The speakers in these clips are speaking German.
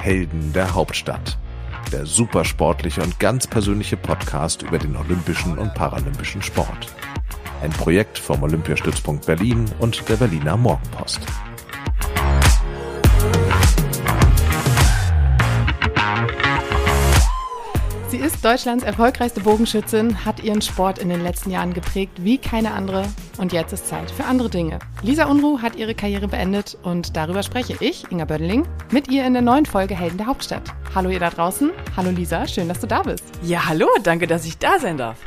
Helden der Hauptstadt. Der supersportliche und ganz persönliche Podcast über den olympischen und paralympischen Sport. Ein Projekt vom Olympiastützpunkt Berlin und der Berliner Morgenpost. Deutschlands erfolgreichste Bogenschützin, hat ihren Sport in den letzten Jahren geprägt wie keine andere und jetzt ist Zeit für andere Dinge. Lisa Unruh hat ihre Karriere beendet und darüber spreche ich, Inga Bödeling, mit ihr in der neuen Folge Helden der Hauptstadt. Hallo ihr da draußen, hallo Lisa, schön, dass du da bist. Ja, hallo, danke, dass ich da sein darf.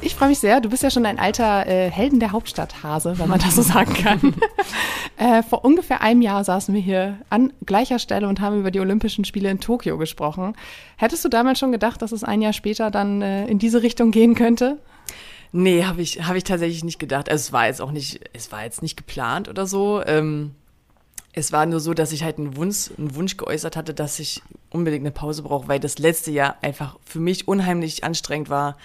Ich freue mich sehr. Du bist ja schon ein alter äh, Helden der Hauptstadt Hase, wenn man das so sagen kann. äh, vor ungefähr einem Jahr saßen wir hier an gleicher Stelle und haben über die Olympischen Spiele in Tokio gesprochen. Hättest du damals schon gedacht, dass es ein Jahr später dann äh, in diese Richtung gehen könnte? Nee, habe ich, hab ich tatsächlich nicht gedacht. Also es war jetzt auch nicht, es war jetzt nicht geplant oder so. Ähm, es war nur so, dass ich halt einen Wunsch, einen Wunsch geäußert hatte, dass ich unbedingt eine Pause brauche, weil das letzte Jahr einfach für mich unheimlich anstrengend war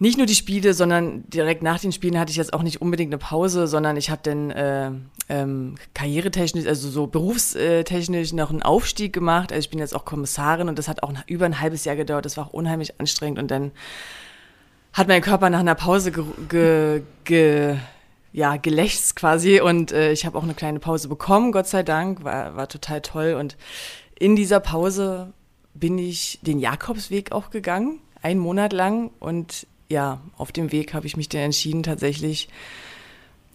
nicht nur die Spiele, sondern direkt nach den Spielen hatte ich jetzt auch nicht unbedingt eine Pause, sondern ich habe dann äh, ähm, karrieretechnisch, also so berufstechnisch noch einen Aufstieg gemacht. Also ich bin jetzt auch Kommissarin und das hat auch über ein halbes Jahr gedauert. Das war auch unheimlich anstrengend und dann hat mein Körper nach einer Pause ge, ge, ge ja, gelächzt quasi und äh, ich habe auch eine kleine Pause bekommen, Gott sei Dank, war, war total toll und in dieser Pause bin ich den Jakobsweg auch gegangen, einen Monat lang und ja, auf dem Weg habe ich mich dann entschieden, tatsächlich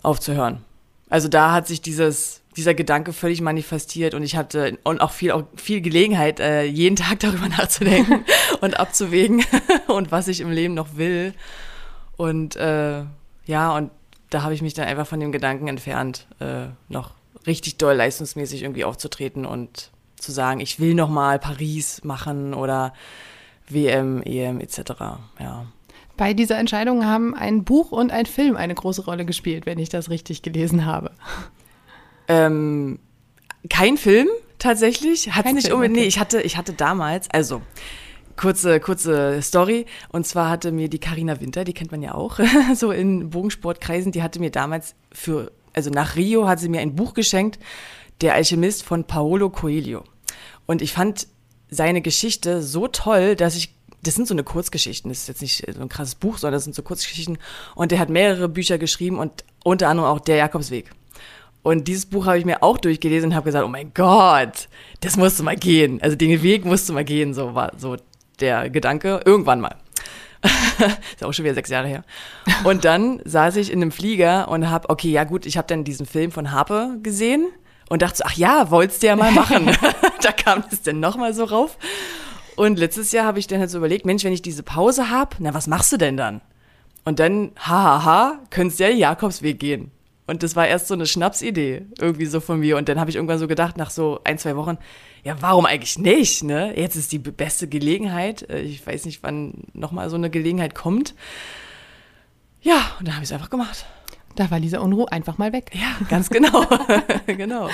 aufzuhören. Also da hat sich dieses, dieser Gedanke völlig manifestiert und ich hatte und auch viel, auch viel Gelegenheit, äh, jeden Tag darüber nachzudenken und abzuwägen und was ich im Leben noch will. Und äh, ja, und da habe ich mich dann einfach von dem Gedanken entfernt, äh, noch richtig doll leistungsmäßig irgendwie aufzutreten und zu sagen, ich will noch mal Paris machen oder WM, EM etc. Ja. Bei dieser Entscheidung haben ein Buch und ein Film eine große Rolle gespielt, wenn ich das richtig gelesen habe. Ähm, kein Film tatsächlich. Hat nicht Film, unbedingt. Okay. Nee, ich hatte, ich hatte damals, also kurze, kurze Story. Und zwar hatte mir die Karina Winter, die kennt man ja auch, so in Bogensportkreisen, die hatte mir damals für, also nach Rio hat sie mir ein Buch geschenkt, Der Alchemist von Paolo Coelho. Und ich fand seine Geschichte so toll, dass ich das sind so eine Kurzgeschichten. Das ist jetzt nicht so ein krasses Buch, sondern das sind so Kurzgeschichten. Und der hat mehrere Bücher geschrieben und unter anderem auch Der Jakobsweg. Und dieses Buch habe ich mir auch durchgelesen und habe gesagt, oh mein Gott, das musst du mal gehen. Also den Weg musst du mal gehen, so war so der Gedanke. Irgendwann mal. ist auch schon wieder sechs Jahre her. Und dann saß ich in einem Flieger und habe, okay, ja gut, ich habe dann diesen Film von Harpe gesehen und dachte so, ach ja, wolltest du ja mal machen. da kam es dann nochmal so rauf. Und letztes Jahr habe ich dann halt so überlegt, Mensch, wenn ich diese Pause habe, na, was machst du denn dann? Und dann, hahaha, könntest ja Jakobsweg gehen. Und das war erst so eine Schnapsidee irgendwie so von mir. Und dann habe ich irgendwann so gedacht, nach so ein, zwei Wochen, ja, warum eigentlich nicht? Ne? Jetzt ist die beste Gelegenheit. Äh, ich weiß nicht, wann nochmal so eine Gelegenheit kommt. Ja, und dann habe ich es einfach gemacht. Da war Lisa Unruh einfach mal weg. Ja, ganz genau. genau.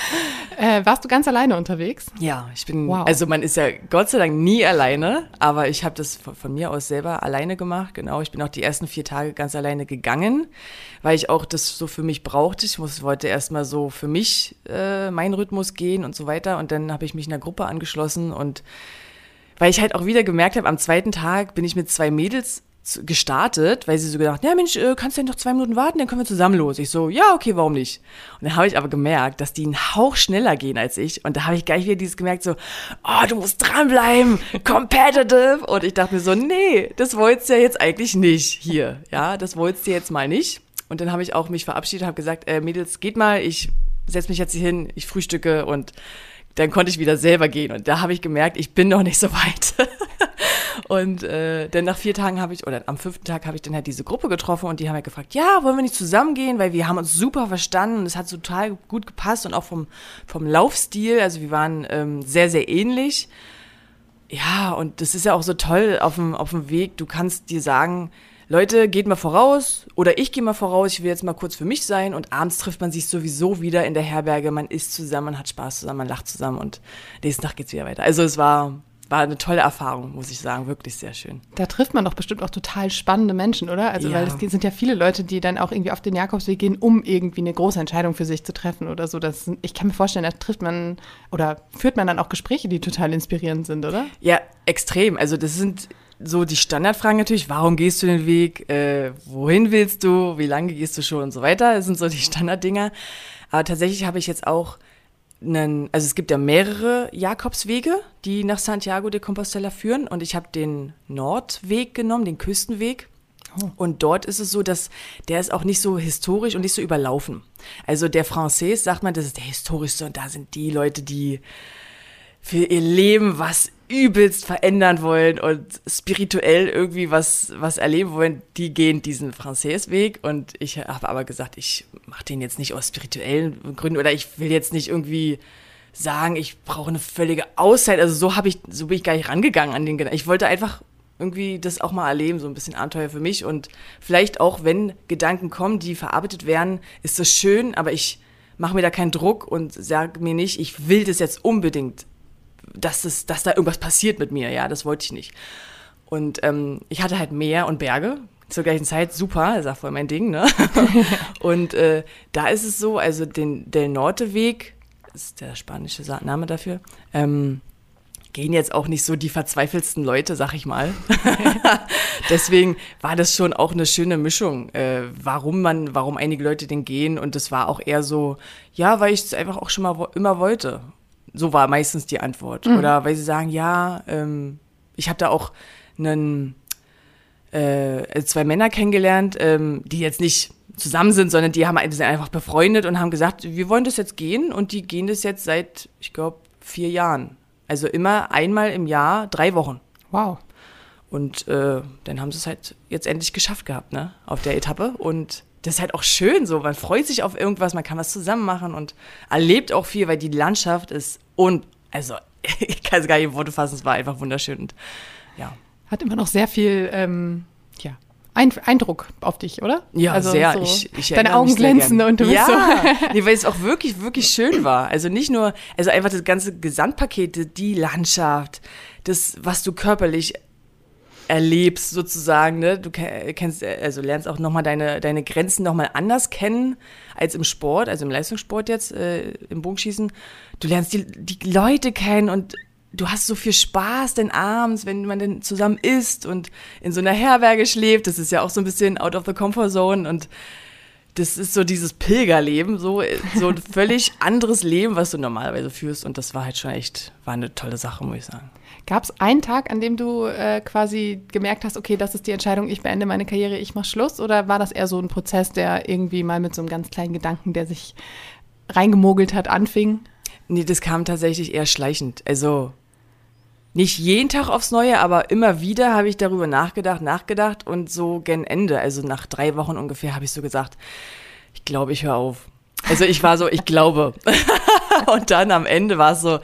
Äh, warst du ganz alleine unterwegs? Ja, ich bin, wow. also man ist ja Gott sei Dank nie alleine, aber ich habe das von, von, mir aus selber alleine gemacht. Genau, ich bin auch die ersten vier Tage ganz alleine gegangen, weil ich auch das so für mich brauchte. Ich muss, wollte erstmal so für mich äh, meinen Rhythmus gehen und so weiter. Und dann habe ich mich in einer Gruppe angeschlossen und weil ich halt auch wieder gemerkt habe, am zweiten Tag bin ich mit zwei Mädels gestartet, weil sie so gedacht, ja Mensch, äh, kannst du denn noch zwei Minuten warten, dann können wir zusammen los. Ich so, ja, okay, warum nicht? Und dann habe ich aber gemerkt, dass die einen Hauch schneller gehen als ich. Und da habe ich gleich wieder dieses gemerkt, so, oh, du musst dranbleiben, competitive. Und ich dachte mir so, nee, das wolltest du ja jetzt eigentlich nicht hier. Ja, das wolltest du jetzt mal nicht. Und dann habe ich auch mich verabschiedet, habe gesagt, äh, Mädels, geht mal, ich setze mich jetzt hier hin, ich frühstücke und dann konnte ich wieder selber gehen. Und da habe ich gemerkt, ich bin noch nicht so weit. Und äh, dann nach vier Tagen habe ich, oder am fünften Tag habe ich dann halt diese Gruppe getroffen und die haben halt gefragt, ja, wollen wir nicht zusammengehen, weil wir haben uns super verstanden und es hat total gut gepasst und auch vom, vom Laufstil, also wir waren ähm, sehr, sehr ähnlich. Ja, und das ist ja auch so toll auf dem, auf dem Weg, du kannst dir sagen, Leute, geht mal voraus oder ich gehe mal voraus, ich will jetzt mal kurz für mich sein. Und abends trifft man sich sowieso wieder in der Herberge, man isst zusammen, man hat Spaß zusammen, man lacht zusammen und nächsten Tag geht's wieder weiter. Also es war war eine tolle Erfahrung, muss ich sagen, wirklich sehr schön. Da trifft man doch bestimmt auch total spannende Menschen, oder? Also, Ja. weil es sind ja viele Leute, die dann auch irgendwie auf den Jakobsweg gehen, um irgendwie eine große Entscheidung für sich zu treffen oder so. Das, ich kann mir vorstellen, da trifft man oder führt man dann auch Gespräche, die total inspirierend sind, oder? Ja, extrem. Also das sind so die Standardfragen natürlich. Warum gehst du den Weg? Äh, wohin willst du? Wie lange gehst du schon und so weiter? Das sind so die Standarddinger. Aber tatsächlich habe ich jetzt auch einen, also es gibt ja mehrere Jakobswege, die nach Santiago de Compostela führen. Und ich habe den Nordweg genommen, den Küstenweg. Und dort ist es so, dass der ist auch nicht so historisch und nicht so überlaufen. Also der Français sagt man, das ist der historischste und da sind die Leute, die für ihr Leben was übelst verändern wollen und spirituell irgendwie was, was erleben wollen, die gehen diesen Français-Weg. Und ich habe aber gesagt, ich mache den jetzt nicht aus spirituellen Gründen oder ich will jetzt nicht irgendwie sagen, ich brauche eine völlige Auszeit. Also so habe ich, so bin ich gar nicht rangegangen an den Gedanken. Ich wollte einfach irgendwie das auch mal erleben, so ein bisschen Abenteuer für mich. Und vielleicht auch, wenn Gedanken kommen, die verarbeitet werden, ist das schön, aber ich mache mir da keinen Druck und sage mir nicht, ich will das jetzt unbedingt dass, das, dass da irgendwas passiert mit mir. Ja, das wollte ich nicht. Und ähm, ich hatte halt Meer und Berge zur gleichen Zeit. Super, das ist auch voll mein Ding. Ne? und äh, da ist es so, also den Del Norte Weg, ist der spanische Name dafür, ähm, gehen jetzt auch nicht so die verzweifelsten Leute, sag ich mal. Deswegen war das schon auch eine schöne Mischung, äh, warum man, warum einige Leute den gehen. Und das war auch eher so, ja, weil ich es einfach auch schon mal wo immer wollte. So war meistens die Antwort. Oder weil sie sagen, ja, ähm, ich habe da auch einen, äh, zwei Männer kennengelernt, ähm, die jetzt nicht zusammen sind, sondern die haben die sind einfach befreundet und haben gesagt, wir wollen das jetzt gehen und die gehen das jetzt seit, ich glaube, vier Jahren. Also immer einmal im Jahr, drei Wochen. Wow. Und äh, dann haben sie es halt jetzt endlich geschafft gehabt, ne, auf der Etappe. Und das ist halt auch schön so. Man freut sich auf irgendwas, man kann was zusammen machen und erlebt auch viel, weil die Landschaft ist und also ich kann es gar nicht in Worte fassen, es war einfach wunderschön. Und ja. Hat immer noch sehr viel ähm, ja, Ein Eindruck auf dich, oder? Ja, also sehr. So ich, ich deine Augen glänzen gern. und du bist ja, so. nee, weil es auch wirklich, wirklich schön war. Also nicht nur, also einfach das ganze Gesamtpaket, die Landschaft, das, was du körperlich erlebst sozusagen, ne? Du ke- kennst, also lernst auch nochmal deine, deine Grenzen nochmal anders kennen als im Sport, also im Leistungssport jetzt, äh, im Bogenschießen. Du lernst die, die Leute kennen und du hast so viel Spaß denn abends, wenn man dann zusammen isst und in so einer Herberge schläft. Das ist ja auch so ein bisschen out of the comfort zone und das ist so dieses Pilgerleben, so, so ein völlig anderes Leben, was du normalerweise führst. Und das war halt schon echt, war eine tolle Sache, muss ich sagen. Gab es einen Tag, an dem du äh, quasi gemerkt hast, okay, das ist die Entscheidung, ich beende meine Karriere, ich mache Schluss? Oder war das eher so ein Prozess, der irgendwie mal mit so einem ganz kleinen Gedanken, der sich reingemogelt hat, anfing? Nee, das kam tatsächlich eher schleichend. Also nicht jeden Tag aufs Neue, aber immer wieder habe ich darüber nachgedacht, nachgedacht und so gen Ende, also nach drei Wochen ungefähr, habe ich so gesagt, ich glaube, ich höre auf. Also ich war so, ich glaube. und dann am Ende war es so,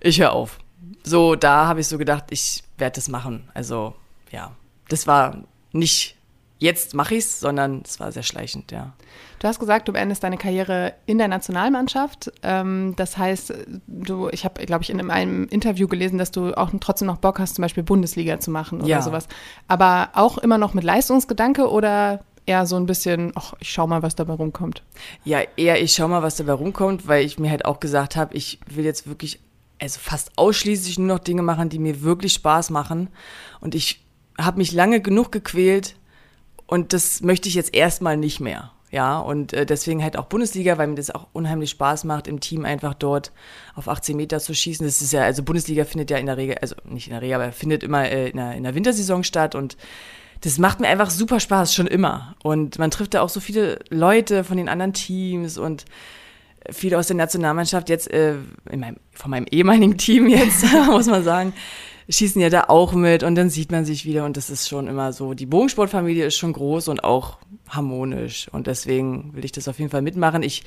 ich höre auf. So, da habe ich so gedacht, ich werde das machen. Also ja, das war nicht jetzt mache ich's, sondern es war sehr schleichend, ja. Du hast gesagt, du beendest deine Karriere in der Nationalmannschaft. Ähm, das heißt, du, ich habe, glaube ich, in einem Interview gelesen, dass du auch trotzdem noch Bock hast, zum Beispiel Bundesliga zu machen oder Ja. sowas. Aber auch immer noch mit Leistungsgedanke oder eher so ein bisschen, ach, ich schau mal, was dabei rumkommt. Ja, eher ich schau mal, was dabei rumkommt, weil ich mir halt auch gesagt habe, ich will jetzt wirklich, also fast ausschließlich nur noch Dinge machen, die mir wirklich Spaß machen. Und ich habe mich lange genug gequält und das möchte ich jetzt erstmal nicht mehr. Ja, und äh, deswegen halt auch Bundesliga, weil mir das auch unheimlich Spaß macht, im Team einfach dort auf 18 Meter zu schießen. Das ist ja, also Bundesliga findet ja in der Regel, also nicht in der Regel, aber findet immer äh, in, der, in der Wintersaison statt und das macht mir einfach super Spaß, schon immer. Und man trifft da auch so viele Leute von den anderen Teams und viele aus der Nationalmannschaft jetzt, äh, in meinem, von meinem ehemaligen Team jetzt, muss man sagen, schießen ja da auch mit und dann sieht man sich wieder und das ist schon immer so, die Bogensportfamilie ist schon groß und auch harmonisch und deswegen will ich das auf jeden Fall mitmachen. Ich,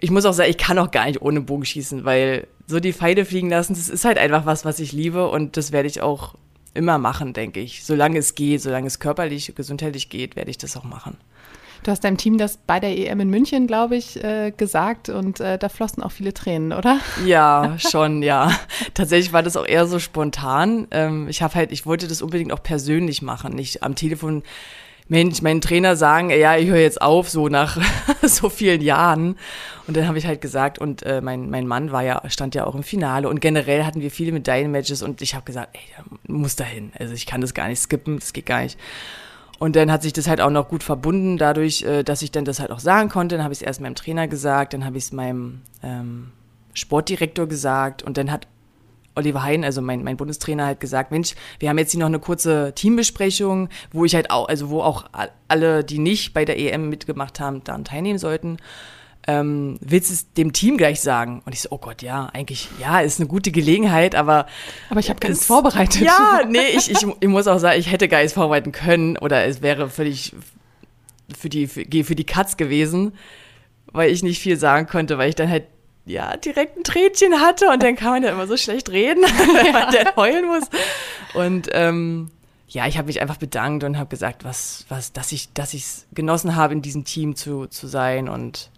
ich muss auch sagen, ich kann auch gar nicht ohne Bogen schießen, weil so die Pfeile fliegen lassen, das ist halt einfach was, was ich liebe und das werde ich auch immer machen, denke ich. Solange es geht, solange es körperlich, gesundheitlich geht, werde ich das auch machen. Du hast deinem Team das bei der EM in München, glaube ich, äh, gesagt und äh, da flossen auch viele Tränen, oder? Ja, schon, ja. Tatsächlich war das auch eher so spontan. Ähm, ich habe halt, ich wollte das unbedingt auch persönlich machen, nicht am Telefon Mensch, mein Trainer sagen, ja, ich höre jetzt auf, so nach so vielen Jahren. Und dann habe ich halt gesagt, und äh, mein, mein Mann war ja, stand ja auch im Finale und generell hatten wir viele Medaillenmatches und ich habe gesagt, ey, der muss dahin. Also ich kann das gar nicht skippen, das geht gar nicht. Und dann hat sich das halt auch noch gut verbunden, dadurch, äh, dass ich dann das halt auch sagen konnte. Dann habe ich es erst meinem Trainer gesagt, dann habe ich es meinem ähm, Sportdirektor gesagt und dann hat Oliver Hein, also mein, mein Bundestrainer, halt gesagt, Mensch, wir haben jetzt hier noch eine kurze Teambesprechung, wo ich halt auch, also wo auch alle, die nicht bei der EM mitgemacht haben, daran teilnehmen sollten. Ähm, willst du es dem Team gleich sagen? Und ich so, oh Gott, ja, eigentlich, ja, ist eine gute Gelegenheit, aber. Aber ich habe gar nichts vorbereitet. Ja, nee, ich, ich, ich muss auch sagen, ich hätte gar nichts vorbereiten können oder es wäre völlig für die, für, für die Katz gewesen, weil ich nicht viel sagen konnte, weil ich dann halt ja, direkt ein Trädchen hatte und dann kann man ja immer so schlecht reden, wenn man dann heulen muss. Und ähm, ja, ich habe mich einfach bedankt und habe gesagt, was, was, dass ich, dass ich es genossen habe, in diesem Team zu, zu sein und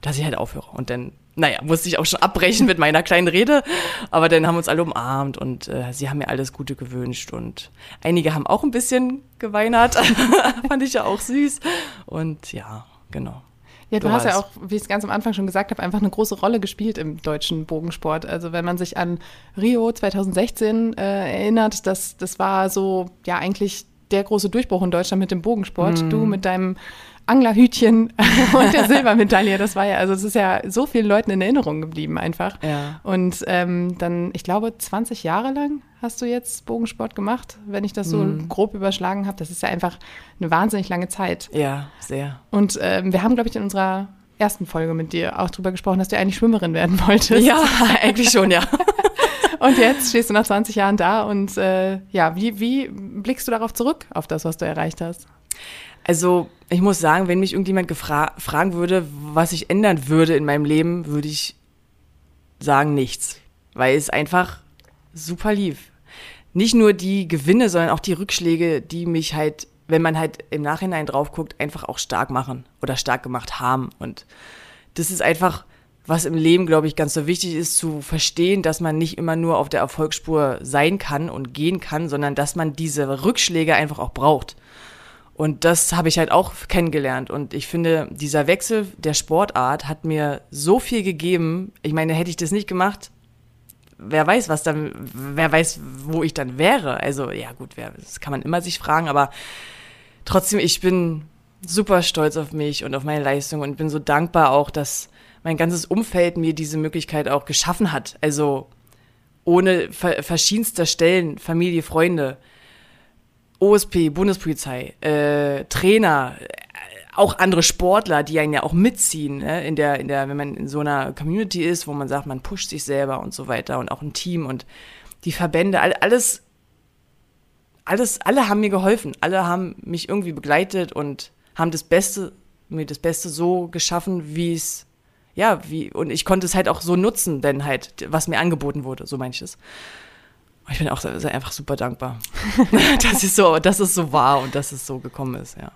dass ich halt aufhöre. Und dann, naja, musste ich auch schon abbrechen mit meiner kleinen Rede, aber dann haben uns alle umarmt und äh, sie haben mir alles Gute gewünscht und einige haben auch ein bisschen geweinert, fand ich ja auch süß und ja, genau. Ja, du, du hast ja auch, wie ich es ganz am Anfang schon gesagt habe, einfach eine große Rolle gespielt im deutschen Bogensport. Also wenn man sich an Rio 2016 äh, erinnert, das, das war so ja eigentlich der große Durchbruch in Deutschland mit dem Bogensport. Mm. Du mit deinem Anglerhütchen und der Silbermedaille. Das war ja, also es ist ja so vielen Leuten in Erinnerung geblieben einfach. Ja. Und ähm, dann, ich glaube, 20 Jahre lang hast du jetzt Bogensport gemacht, wenn ich das so mm. grob überschlagen habe. Das ist ja einfach eine wahnsinnig lange Zeit. Ja, sehr. Und ähm, wir haben, glaube ich, in unserer ersten Folge mit dir auch drüber gesprochen, dass du eigentlich Schwimmerin werden wolltest. Ja, eigentlich schon, ja. und jetzt stehst du nach 20 Jahren da und äh, ja, wie, wie blickst du darauf zurück, auf das, was du erreicht hast? Also ich muss sagen, wenn mich irgendjemand fragen würde, was ich ändern würde in meinem Leben, würde ich sagen nichts, weil es einfach super lief. Nicht nur die Gewinne, sondern auch die Rückschläge, die mich halt, wenn man halt im Nachhinein drauf guckt, einfach auch stark machen oder stark gemacht haben. Und das ist einfach, was im Leben, glaube ich, ganz so wichtig ist, zu verstehen, dass man nicht immer nur auf der Erfolgsspur sein kann und gehen kann, sondern dass man diese Rückschläge einfach auch braucht. Und das habe ich halt auch kennengelernt. Und ich finde, dieser Wechsel der Sportart hat mir so viel gegeben. Ich meine, hätte ich das nicht gemacht, wer weiß, was dann, wer weiß, wo ich dann wäre. Also, ja, gut, wer, das kann man immer sich fragen, aber trotzdem, ich bin super stolz auf mich und auf meine Leistung und bin so dankbar auch, dass mein ganzes Umfeld mir diese Möglichkeit auch geschaffen hat. Also, ohne verschiedenster Stellen, Familie, Freunde OSP, Bundespolizei, äh, Trainer, äh, auch andere Sportler, die einen ja auch mitziehen, ne? in der, in der, wenn man in so einer Community ist, wo man sagt, man pusht sich selber und so weiter und auch ein Team und die Verbände, alles, alles, alle haben mir geholfen, alle haben mich irgendwie begleitet und haben das Beste, mir das Beste so geschaffen, wie es, ja, wie, und ich konnte es halt auch so nutzen, denn halt, was mir angeboten wurde, so meine ich es. Ich bin auch einfach super dankbar, dass es so, dass es so war und dass es so gekommen ist, ja.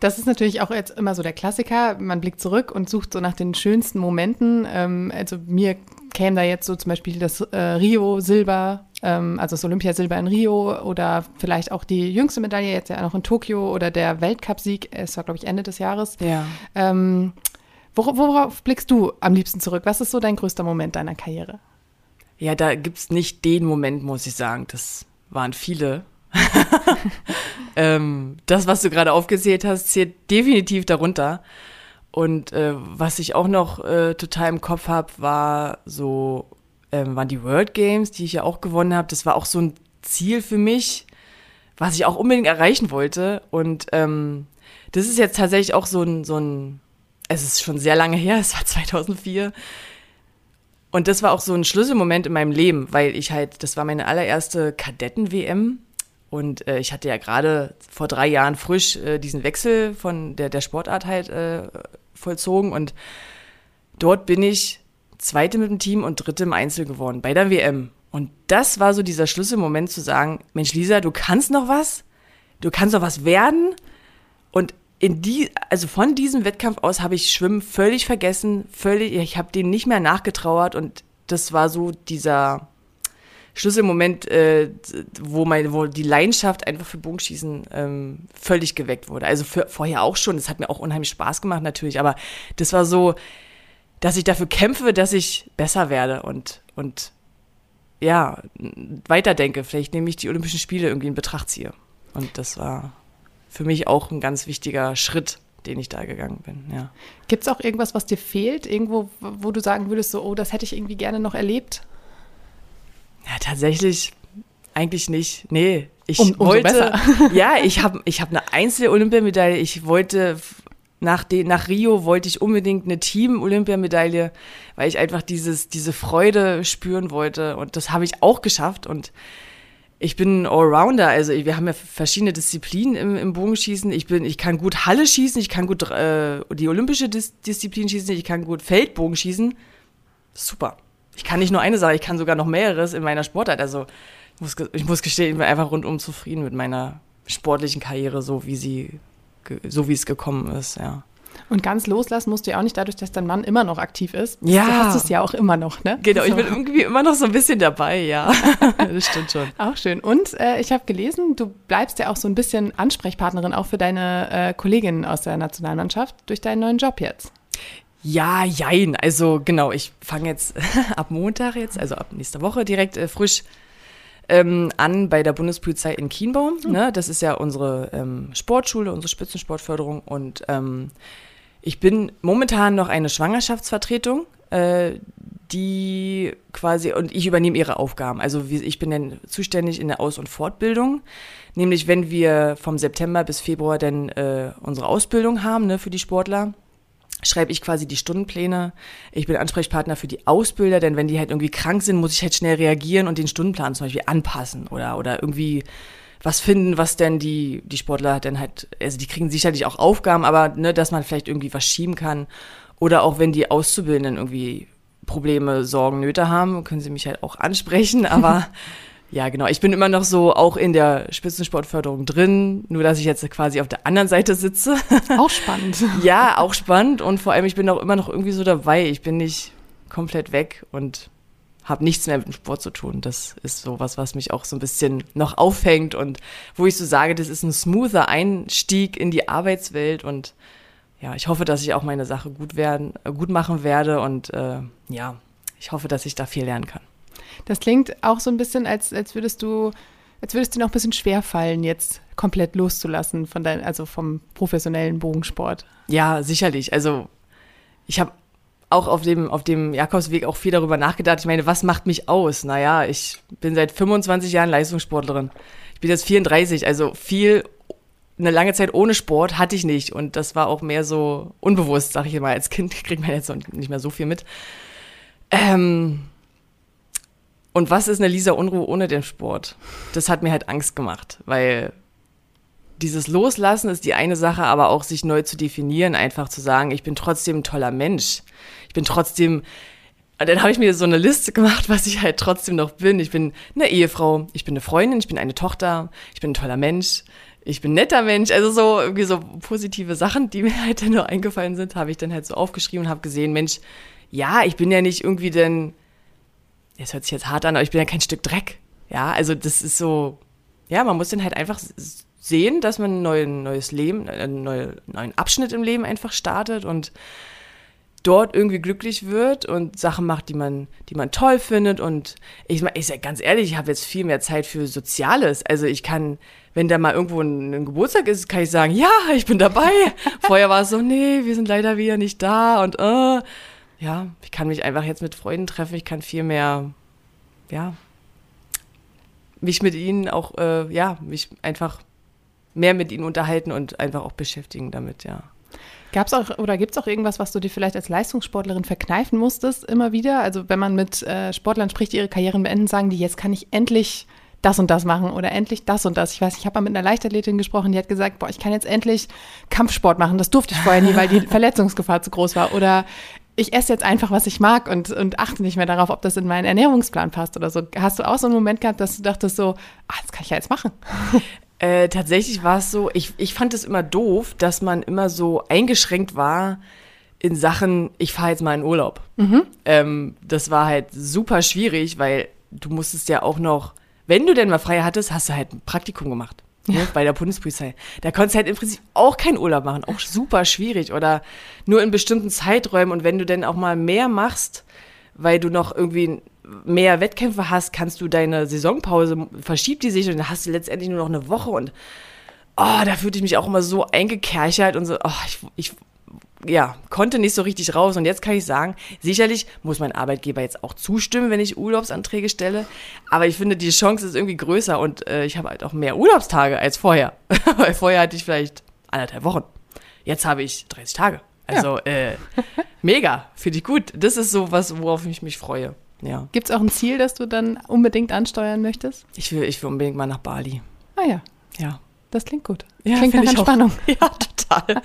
Das ist natürlich auch jetzt immer so der Klassiker. Man blickt zurück und sucht so nach den schönsten Momenten. Ähm, also mir käme da jetzt so zum Beispiel das äh, Rio Silber, ähm, also das Olympiasilber in Rio oder vielleicht auch die jüngste Medaille jetzt ja noch in Tokio oder der Weltcupsieg. Es war glaube ich Ende des Jahres. Ja. Ähm, worauf, worauf blickst du am liebsten zurück? Was ist so dein größter Moment deiner Karriere? Ja, da gibt es nicht den Moment, muss ich sagen. Das waren viele. ähm, das, was du gerade aufgezählt hast, zählt definitiv darunter. Und äh, was ich auch noch äh, total im Kopf habe, war so, ähm, waren die World Games, die ich ja auch gewonnen habe. Das war auch so ein Ziel für mich, was ich auch unbedingt erreichen wollte. Und ähm, das ist jetzt tatsächlich auch so ein, so ein, es ist schon sehr lange her, es war 2004 und das war auch so ein Schlüsselmoment in meinem Leben, weil ich halt, das war meine allererste Kadetten-WM. Und äh, ich hatte ja gerade vor drei Jahren frisch äh, diesen Wechsel von der, der Sportart halt äh, vollzogen. Und dort bin ich Zweite mit dem Team und Dritte im Einzel geworden, bei der WM. Und das war so dieser Schlüsselmoment zu sagen, Mensch Lisa, du kannst noch was, du kannst noch was werden. Und in die, also von diesem Wettkampf aus habe ich Schwimmen völlig vergessen, völlig, ich habe den nicht mehr nachgetrauert und das war so dieser Schlüsselmoment, äh, wo, mein, wo die Leidenschaft einfach für Bogenschießen ähm, völlig geweckt wurde. Also für, vorher auch schon, das hat mir auch unheimlich Spaß gemacht natürlich, aber das war so, dass ich dafür kämpfe, dass ich besser werde und, und ja, weiterdenke. Vielleicht nehme ich die Olympischen Spiele irgendwie in Betracht ziehe. Und das war für mich auch ein ganz wichtiger Schritt, den ich da gegangen bin. Ja. Gibt es auch irgendwas, was dir fehlt? Irgendwo, wo du sagen würdest, so, oh, das hätte ich irgendwie gerne noch erlebt? Ja, tatsächlich eigentlich nicht. Nee, ich um, wollte. ja, ich habe ich hab eine Einzel-Olympiamedaille. Ich wollte nach, de, nach Rio wollte ich unbedingt eine Team-Olympiamedaille, weil ich einfach dieses, diese Freude spüren wollte. Und das habe ich auch geschafft. Und ich bin Allrounder, also wir haben ja verschiedene Disziplinen im, im Bogenschießen. Ich bin, ich kann gut Halle schießen, ich kann gut äh, die olympische Dis Disziplin schießen, ich kann gut Feldbogen schießen. Super ich kann nicht nur eine Sache, ich kann sogar noch mehreres in meiner Sportart. Also ich muss, ich muss gestehen, ich bin einfach rundum zufrieden mit meiner sportlichen Karriere, so wie sie, so wie es gekommen ist, ja. Und ganz loslassen musst du ja auch nicht dadurch, dass dein Mann immer noch aktiv ist. Ja. Du hast es ja auch immer noch, ne? Genau, so. ich bin irgendwie immer noch so ein bisschen dabei, ja. das stimmt schon. Auch schön. Und äh, ich habe gelesen, du bleibst ja auch so ein bisschen Ansprechpartnerin auch für deine äh, Kolleginnen aus der Nationalmannschaft durch deinen neuen Job jetzt. Ja, jein. Also genau, ich fange jetzt ab Montag jetzt, also ab nächster Woche direkt äh, frisch ähm, an bei der Bundespolizei in Kienbaum. Mhm. Ne? Das ist ja unsere ähm, Sportschule, unsere Spitzensportförderung. Und ähm, ich bin momentan noch eine Schwangerschaftsvertretung, äh, die quasi, und ich übernehme ihre Aufgaben. Also wie, ich bin dann zuständig in der Aus- und Fortbildung. Nämlich, wenn wir vom September bis Februar dann äh, unsere Ausbildung haben ne, für die Sportler schreibe ich quasi die Stundenpläne. Ich bin Ansprechpartner für die Ausbilder, denn wenn die halt irgendwie krank sind, muss ich halt schnell reagieren und den Stundenplan zum Beispiel anpassen oder, oder irgendwie was finden, was denn die, die Sportler dann halt, also die kriegen sicherlich auch Aufgaben, aber ne, dass man vielleicht irgendwie was schieben kann. Oder auch wenn die Auszubildenden irgendwie Probleme, Sorgen, Nöte haben, können sie mich halt auch ansprechen, aber Ja, genau. Ich bin immer noch so auch in der Spitzensportförderung drin, nur dass ich jetzt quasi auf der anderen Seite sitze. Auch spannend. ja, auch spannend und vor allem ich bin auch immer noch irgendwie so dabei. Ich bin nicht komplett weg und habe nichts mehr mit dem Sport zu tun. Das ist so was, was mich auch so ein bisschen noch aufhängt und wo ich so sage, das ist ein smoother Einstieg in die Arbeitswelt und ja, ich hoffe, dass ich auch meine Sache gut werden, gut machen werde und äh, ja, ich hoffe, dass ich da viel lernen kann. Das klingt auch so ein bisschen, als, als würdest du, als würdest du noch ein bisschen schwer fallen, jetzt komplett loszulassen von dein, also vom professionellen Bogensport. Ja, sicherlich. Also ich habe auch auf dem, auf dem Jakobsweg auch viel darüber nachgedacht. Ich meine, was macht mich aus? Naja, ich bin seit 25 Jahren Leistungssportlerin. Ich bin jetzt 34, also viel, eine lange Zeit ohne Sport hatte ich nicht. Und das war auch mehr so unbewusst, sag ich mal. Als Kind kriegt man jetzt nicht mehr so viel mit. Ähm, und was ist eine Lisa Unruhe ohne den Sport? Das hat mir halt Angst gemacht, weil dieses Loslassen ist die eine Sache, aber auch sich neu zu definieren, einfach zu sagen, ich bin trotzdem ein toller Mensch. Ich bin trotzdem dann habe ich mir so eine Liste gemacht, was ich halt trotzdem noch bin. Ich bin eine Ehefrau, ich bin eine Freundin, ich bin eine Tochter, ich bin ein toller Mensch, ich bin ein netter Mensch. Also so irgendwie so positive Sachen, die mir halt dann nur eingefallen sind, habe ich dann halt so aufgeschrieben und habe gesehen, Mensch, ja, ich bin ja nicht irgendwie denn das hört sich jetzt hart an, aber ich bin ja kein Stück Dreck. Ja, also das ist so, ja, man muss dann halt einfach sehen, dass man ein neues, neues Leben, einen neuen Abschnitt im Leben einfach startet und dort irgendwie glücklich wird und Sachen macht, die man, die man toll findet. Und ich, ich sag ganz ehrlich, ich habe jetzt viel mehr Zeit für Soziales. Also ich kann, wenn da mal irgendwo ein, ein Geburtstag ist, kann ich sagen, ja, ich bin dabei. Vorher war es so, nee, wir sind leider wieder nicht da und äh, ja, ich kann mich einfach jetzt mit Freunden treffen, ich kann viel mehr, ja, mich mit ihnen auch, äh, ja, mich einfach mehr mit ihnen unterhalten und einfach auch beschäftigen damit, ja. Gab es auch oder gibt es auch irgendwas, was du dir vielleicht als Leistungssportlerin verkneifen musstest, immer wieder? Also wenn man mit äh, Sportlern spricht, die ihre Karrieren beenden, sagen die, jetzt kann ich endlich das und das machen oder endlich das und das. Ich weiß, ich habe mal mit einer Leichtathletin gesprochen, die hat gesagt, boah, ich kann jetzt endlich Kampfsport machen. Das durfte ich vorher nie, weil die Verletzungsgefahr zu groß war. Oder ich esse jetzt einfach, was ich mag und, und achte nicht mehr darauf, ob das in meinen Ernährungsplan passt oder so. Hast du auch so einen Moment gehabt, dass du dachtest so, ah, das kann ich ja jetzt machen? Äh, tatsächlich war es so, ich, ich fand es immer doof, dass man immer so eingeschränkt war in Sachen, ich fahre jetzt mal in Urlaub. Ähm, das war halt super schwierig, weil du musstest ja auch noch, wenn du denn mal frei hattest, hast du halt ein Praktikum gemacht. Ne, bei der Bundespolizei. Da konntest du halt im Prinzip auch keinen Urlaub machen. Auch super schwierig. Oder nur in bestimmten Zeiträumen. Und wenn du denn auch mal mehr machst, weil du noch irgendwie mehr Wettkämpfe hast, kannst du deine Saisonpause, verschiebt die sich und dann hast du letztendlich nur noch eine Woche und oh, da fühlte ich mich auch immer so eingekerchert und so, oh, ich, ich ja, konnte nicht so richtig raus. Und jetzt kann ich sagen, sicherlich muss mein Arbeitgeber jetzt auch zustimmen, wenn ich Urlaubsanträge stelle. Aber ich finde, die Chance ist irgendwie größer und äh, ich habe halt auch mehr Urlaubstage als vorher. Weil vorher hatte ich vielleicht anderthalb Wochen. Jetzt habe ich 30 Tage. Also äh, mega, finde ich gut. Das ist so was, worauf ich mich freue. Ja. Gibt es auch ein Ziel, das du dann unbedingt ansteuern möchtest? Ich will, ich will unbedingt mal nach Bali. Ah ja, Ja. Das klingt gut. Ja, klingt nach ich auch. Entspannung. Ja, total.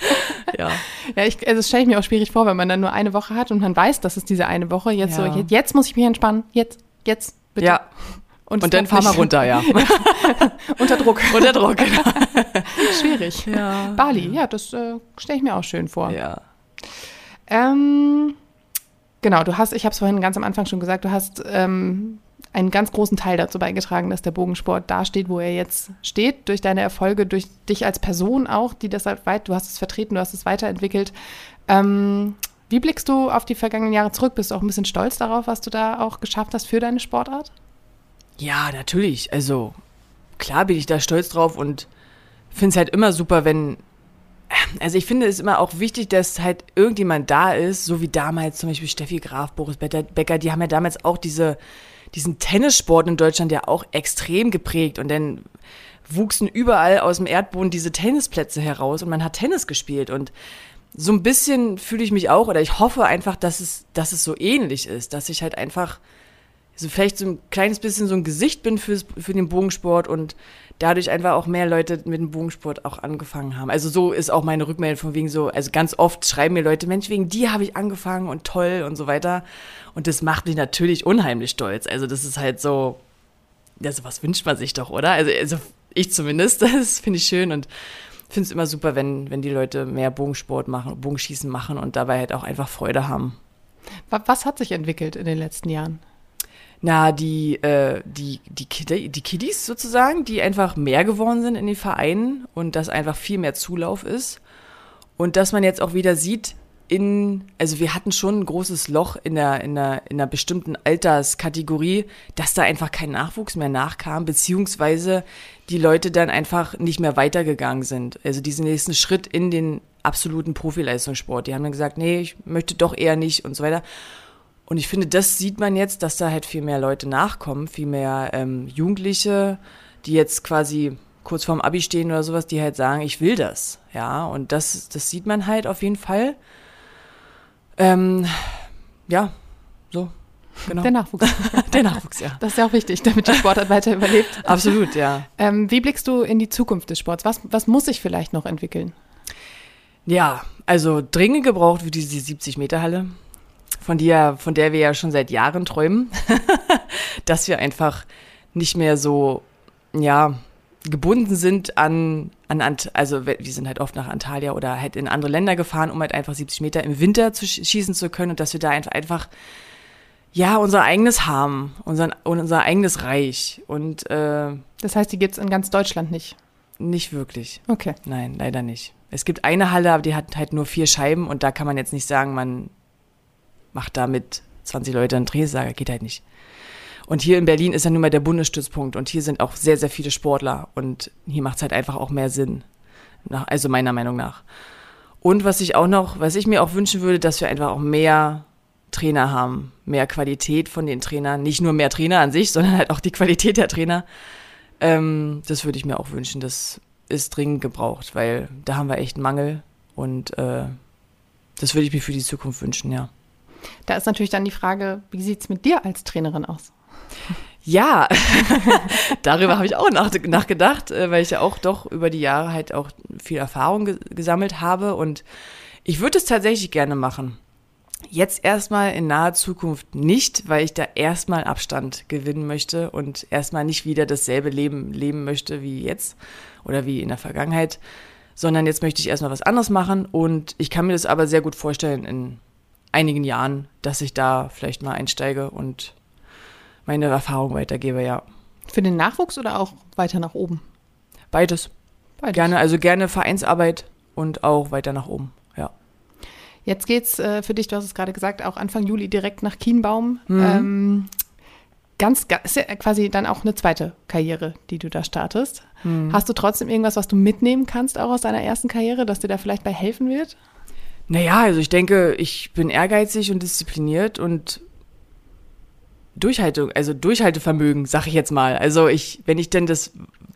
ja. Ja, ich, also das stelle ich mir auch schwierig vor, wenn man dann nur eine Woche hat und man weiß, das ist diese eine Woche. Jetzt Ja. so, jetzt, jetzt muss ich mich entspannen. Jetzt, jetzt, bitte. Ja. Und, Und dann fahr mal runter, ja. Unter Druck. Unter Druck, genau. Schwierig. Ja. Bali, ja, das äh, stelle ich mir auch schön vor. Ja. Ähm, genau, du hast, ich habe es vorhin ganz am Anfang schon gesagt, du hast ähm, einen ganz großen Teil dazu beigetragen, dass der Bogensport da steht, wo er jetzt steht, durch deine Erfolge, durch dich als Person auch, die das halt weit, du hast es vertreten, du hast es weiterentwickelt. Ähm, wie blickst du auf die vergangenen Jahre zurück? Bist du auch ein bisschen stolz darauf, was du da auch geschafft hast für deine Sportart? Ja, natürlich. Also, klar bin ich da stolz drauf und finde es halt immer super, wenn. Also, ich finde es immer auch wichtig, dass halt irgendjemand da ist, so wie damals zum Beispiel Steffi Graf, Boris Becker, die haben ja damals auch diese, diesen Tennissport in Deutschland ja auch extrem geprägt und dann wuchsen überall aus dem Erdboden diese Tennisplätze heraus und man hat Tennis gespielt und so ein bisschen fühle ich mich auch oder ich hoffe einfach, dass es, dass es so ähnlich ist, dass ich halt einfach so vielleicht so ein kleines bisschen so ein Gesicht bin fürs, für den Bogensport und dadurch einfach auch mehr Leute mit dem Bogensport auch angefangen haben. Also so ist auch meine Rückmeldung von wegen so, also ganz oft schreiben mir Leute, Mensch, wegen die habe ich angefangen und toll und so weiter. Und das macht mich natürlich unheimlich stolz. Also das ist halt so, ja, sowas wünscht man sich doch, oder? Also, also ich zumindest, das finde ich schön und finde es immer super, wenn, wenn die Leute mehr Bogensport machen, Bogenschießen machen und dabei halt auch einfach Freude haben. Wa- Was hat sich entwickelt in den letzten Jahren? Na, die, äh, die, die, Kid die Kiddies sozusagen, die einfach mehr geworden sind in den Vereinen und dass einfach viel mehr Zulauf ist. Und dass man jetzt auch wieder sieht, in, also wir hatten schon ein großes Loch in der, in der, in einer bestimmten Alterskategorie, dass da einfach kein Nachwuchs mehr nachkam, beziehungsweise die Leute dann einfach nicht mehr weitergegangen sind. Also diesen nächsten Schritt in den absoluten Profileistungssport. Die haben dann gesagt, nee, ich möchte doch eher nicht und so weiter. Und ich finde, das sieht man jetzt, dass da halt viel mehr Leute nachkommen, viel mehr ähm, Jugendliche, die jetzt quasi kurz vorm Abi stehen oder sowas, die halt sagen, ich will das. Ja, und das, das sieht man halt auf jeden Fall. Ähm, ja, so, genau. Der Nachwuchs. Der Nachwuchs, ja. Das ist ja auch wichtig, damit die Sportart weiter überlebt. Absolut, ja. Ähm, wie blickst du in die Zukunft des Sports? Was, was muss sich vielleicht noch entwickeln? Ja, also dringend gebraucht wird diese 70-Meter-Halle, von, der, von der wir ja schon seit Jahren träumen, dass wir einfach nicht mehr so, ja, gebunden sind an, an Ant also wir sind halt oft nach Antalya oder halt in andere Länder gefahren, um halt einfach 70 Meter im Winter zu sch- schießen zu können und dass wir da einfach, einfach ja, unser eigenes haben, unser, unser eigenes Reich und äh, Das heißt, die gibt es in ganz Deutschland nicht. nicht wirklich. Okay. Nein, leider nicht. Es gibt eine Halle, aber die hat halt nur vier Scheiben und da kann man jetzt nicht sagen, man macht da mit 20 Leute einen Drehsager, geht halt nicht. Und hier in Berlin ist ja nun mal der Bundesstützpunkt und hier sind auch sehr, sehr viele Sportler und hier macht es halt einfach auch mehr Sinn. Also meiner Meinung nach. Und was ich auch noch, was ich mir auch wünschen würde, dass wir einfach auch mehr Trainer haben, mehr Qualität von den Trainern, nicht nur mehr Trainer an sich, sondern halt auch die Qualität der Trainer. Ähm, das würde ich mir auch wünschen. Das ist dringend gebraucht, weil da haben wir echt einen Mangel und äh, das würde ich mir für die Zukunft wünschen, ja. Da ist natürlich dann die Frage, wie sieht es mit dir als Trainerin aus? Ja, darüber habe ich auch nach, nachgedacht, äh, weil ich ja auch doch über die Jahre halt auch viel Erfahrung ge gesammelt habe und ich würde es tatsächlich gerne machen. Jetzt erstmal in naher Zukunft nicht, weil ich da erstmal Abstand gewinnen möchte und erstmal nicht wieder dasselbe Leben leben möchte wie jetzt oder wie in der Vergangenheit, sondern jetzt möchte ich erstmal was anderes machen und ich kann mir das aber sehr gut vorstellen in einigen Jahren, dass ich da vielleicht mal einsteige und meine Erfahrung weitergebe, ja. Für den Nachwuchs oder auch weiter nach oben? Beides. Beides. Gerne, also gerne Vereinsarbeit und auch weiter nach oben, ja. Jetzt geht's äh, für dich, du hast es gerade gesagt, auch Anfang Juli direkt nach Kienbaum. Mhm. Ähm, ganz, ist ja quasi dann auch eine zweite Karriere, die du da startest. Mhm. Hast du trotzdem irgendwas, was du mitnehmen kannst, auch aus deiner ersten Karriere, das dir da vielleicht bei helfen wird? Naja, also ich denke, ich bin ehrgeizig und diszipliniert und Durchhaltung, also Durchhaltevermögen, sag ich jetzt mal. Also ich, wenn ich denn das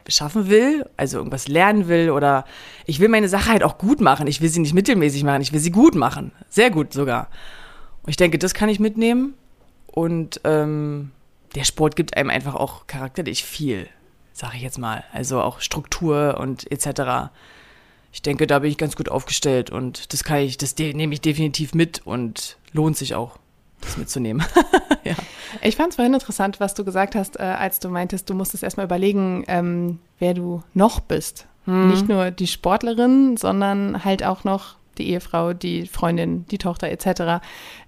schaffen will, also irgendwas lernen will oder ich will meine Sache halt auch gut machen. Ich will sie nicht mittelmäßig machen, ich will sie gut machen. Sehr gut sogar. Und ich denke, das kann ich mitnehmen. Und ähm, der Sport gibt einem einfach auch charakterlich viel, sag ich jetzt mal. Also auch Struktur und etc. Ich denke, da bin ich ganz gut aufgestellt und das kann ich, das nehme ich definitiv mit und lohnt sich auch das mitzunehmen. ja. Ich fand es vorhin interessant, was du gesagt hast, äh, als du meintest, du musstest erstmal überlegen, ähm, wer du noch bist. Hm. Nicht nur die Sportlerin, sondern halt auch noch die Ehefrau, die Freundin, die Tochter etc.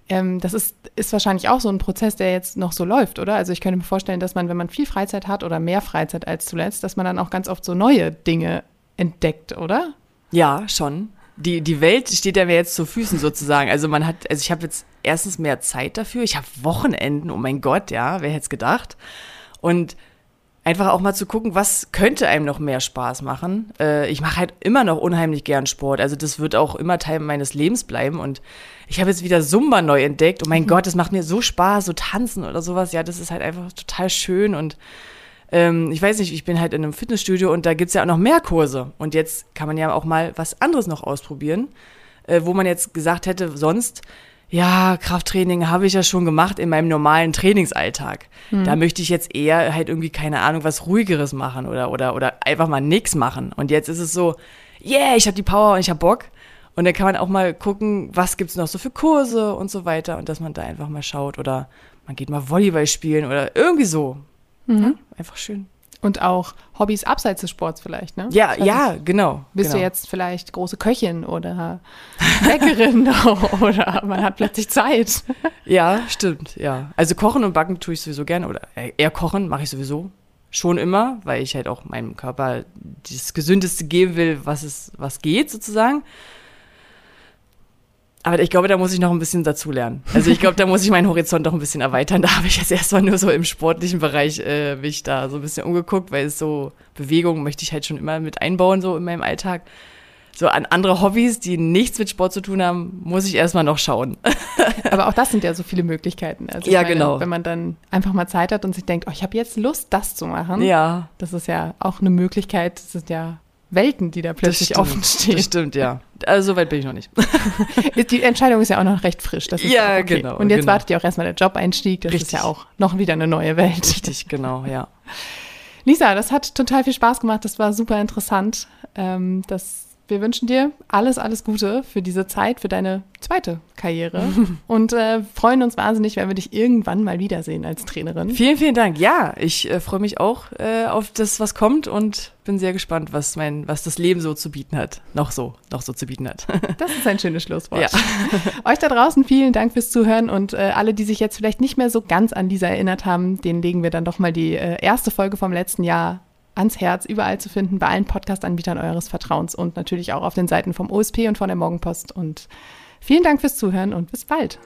Ähm, das ist, ist wahrscheinlich auch so ein Prozess, der jetzt noch so läuft, oder? Also ich könnte mir vorstellen, dass man, wenn man viel Freizeit hat oder mehr Freizeit als zuletzt, dass man dann auch ganz oft so neue Dinge entdeckt, oder? Ja, schon die, die Welt steht ja mir jetzt zu Füßen sozusagen. Also man hat, also ich habe jetzt erstens mehr Zeit dafür. Ich habe Wochenenden, oh mein Gott, ja, wer hätte es gedacht? Und einfach auch mal zu gucken, was könnte einem noch mehr Spaß machen. Äh, ich mache halt immer noch unheimlich gern Sport. Also das wird auch immer Teil meines Lebens bleiben. Und ich habe jetzt wieder Zumba neu entdeckt. Oh mein mhm. Gott, das macht mir so Spaß, so tanzen oder sowas. Ja, das ist halt einfach total schön und ähm, ich weiß nicht, ich bin halt in einem Fitnessstudio und da gibt es ja auch noch mehr Kurse. Und jetzt kann man ja auch mal was anderes noch ausprobieren, äh, wo man jetzt gesagt hätte, sonst, ja, Krafttraining habe ich ja schon gemacht in meinem normalen Trainingsalltag. Mhm. Da möchte ich jetzt eher halt irgendwie, keine Ahnung, was ruhigeres machen oder, oder, oder einfach mal nichts machen. Und jetzt ist es so, yeah, ich habe die Power und ich habe Bock. Und dann kann man auch mal gucken, was gibt es noch so für Kurse und so weiter und dass man da einfach mal schaut oder man geht mal Volleyball spielen oder irgendwie so. Mhm. Ja, einfach schön. Und auch Hobbys abseits des Sports vielleicht, ne? Ja, ja, genau. Bist genau. du jetzt vielleicht große Köchin oder Bäckerin oder man hat plötzlich Zeit? Ja, stimmt, ja. Also kochen und backen tue ich sowieso gerne oder eher kochen mache ich sowieso schon immer, weil ich halt auch meinem Körper das Gesündeste geben will, was es was geht sozusagen. Aber ich glaube, da muss ich noch ein bisschen dazulernen. Also ich glaube, da muss ich meinen Horizont noch ein bisschen erweitern. Da habe ich jetzt erstmal nur so im sportlichen Bereich äh, mich da so ein bisschen umgeguckt, weil es so Bewegung möchte ich halt schon immer mit einbauen, so in meinem Alltag. So an andere Hobbys, die nichts mit Sport zu tun haben, muss ich erstmal noch schauen. Aber auch das sind ja so viele Möglichkeiten. Also ja, meine, genau. Wenn man dann einfach mal Zeit hat und sich denkt, oh, ich habe jetzt Lust, das zu machen. Ja. Das ist ja auch eine Möglichkeit. Das ist ja Welten, die da plötzlich stimmt, offen stehen. Das stimmt, ja. Also so weit bin ich noch nicht. die Entscheidung ist ja auch noch recht frisch. ja, okay. genau. Und jetzt genau. wartet ja auch erstmal der Jobeinstieg. Das Richtig. ist ja auch noch wieder eine neue Welt. Richtig, genau, ja. Lisa, das hat total viel Spaß gemacht. Das war super interessant. Ähm, das wir wünschen dir alles, alles Gute für diese Zeit, für deine zweite Karriere und äh, freuen uns wahnsinnig, wenn wir dich irgendwann mal wiedersehen als Trainerin. Vielen, vielen Dank. Ja, ich äh, freue mich auch äh, auf das, was kommt und bin sehr gespannt, was mein, was das Leben so zu bieten hat. Noch so, noch so zu bieten hat. das ist ein schönes Schlusswort. Ja. Euch da draußen vielen Dank fürs Zuhören und äh, alle, die sich jetzt vielleicht nicht mehr so ganz an Lisa erinnert haben, denen legen wir dann doch mal die äh, erste Folge vom letzten Jahr ans Herz, überall zu finden, bei allen Podcast-Anbietern eures Vertrauens und natürlich auch auf den Seiten vom OSP und von der Morgenpost. Und vielen Dank fürs Zuhören und bis bald.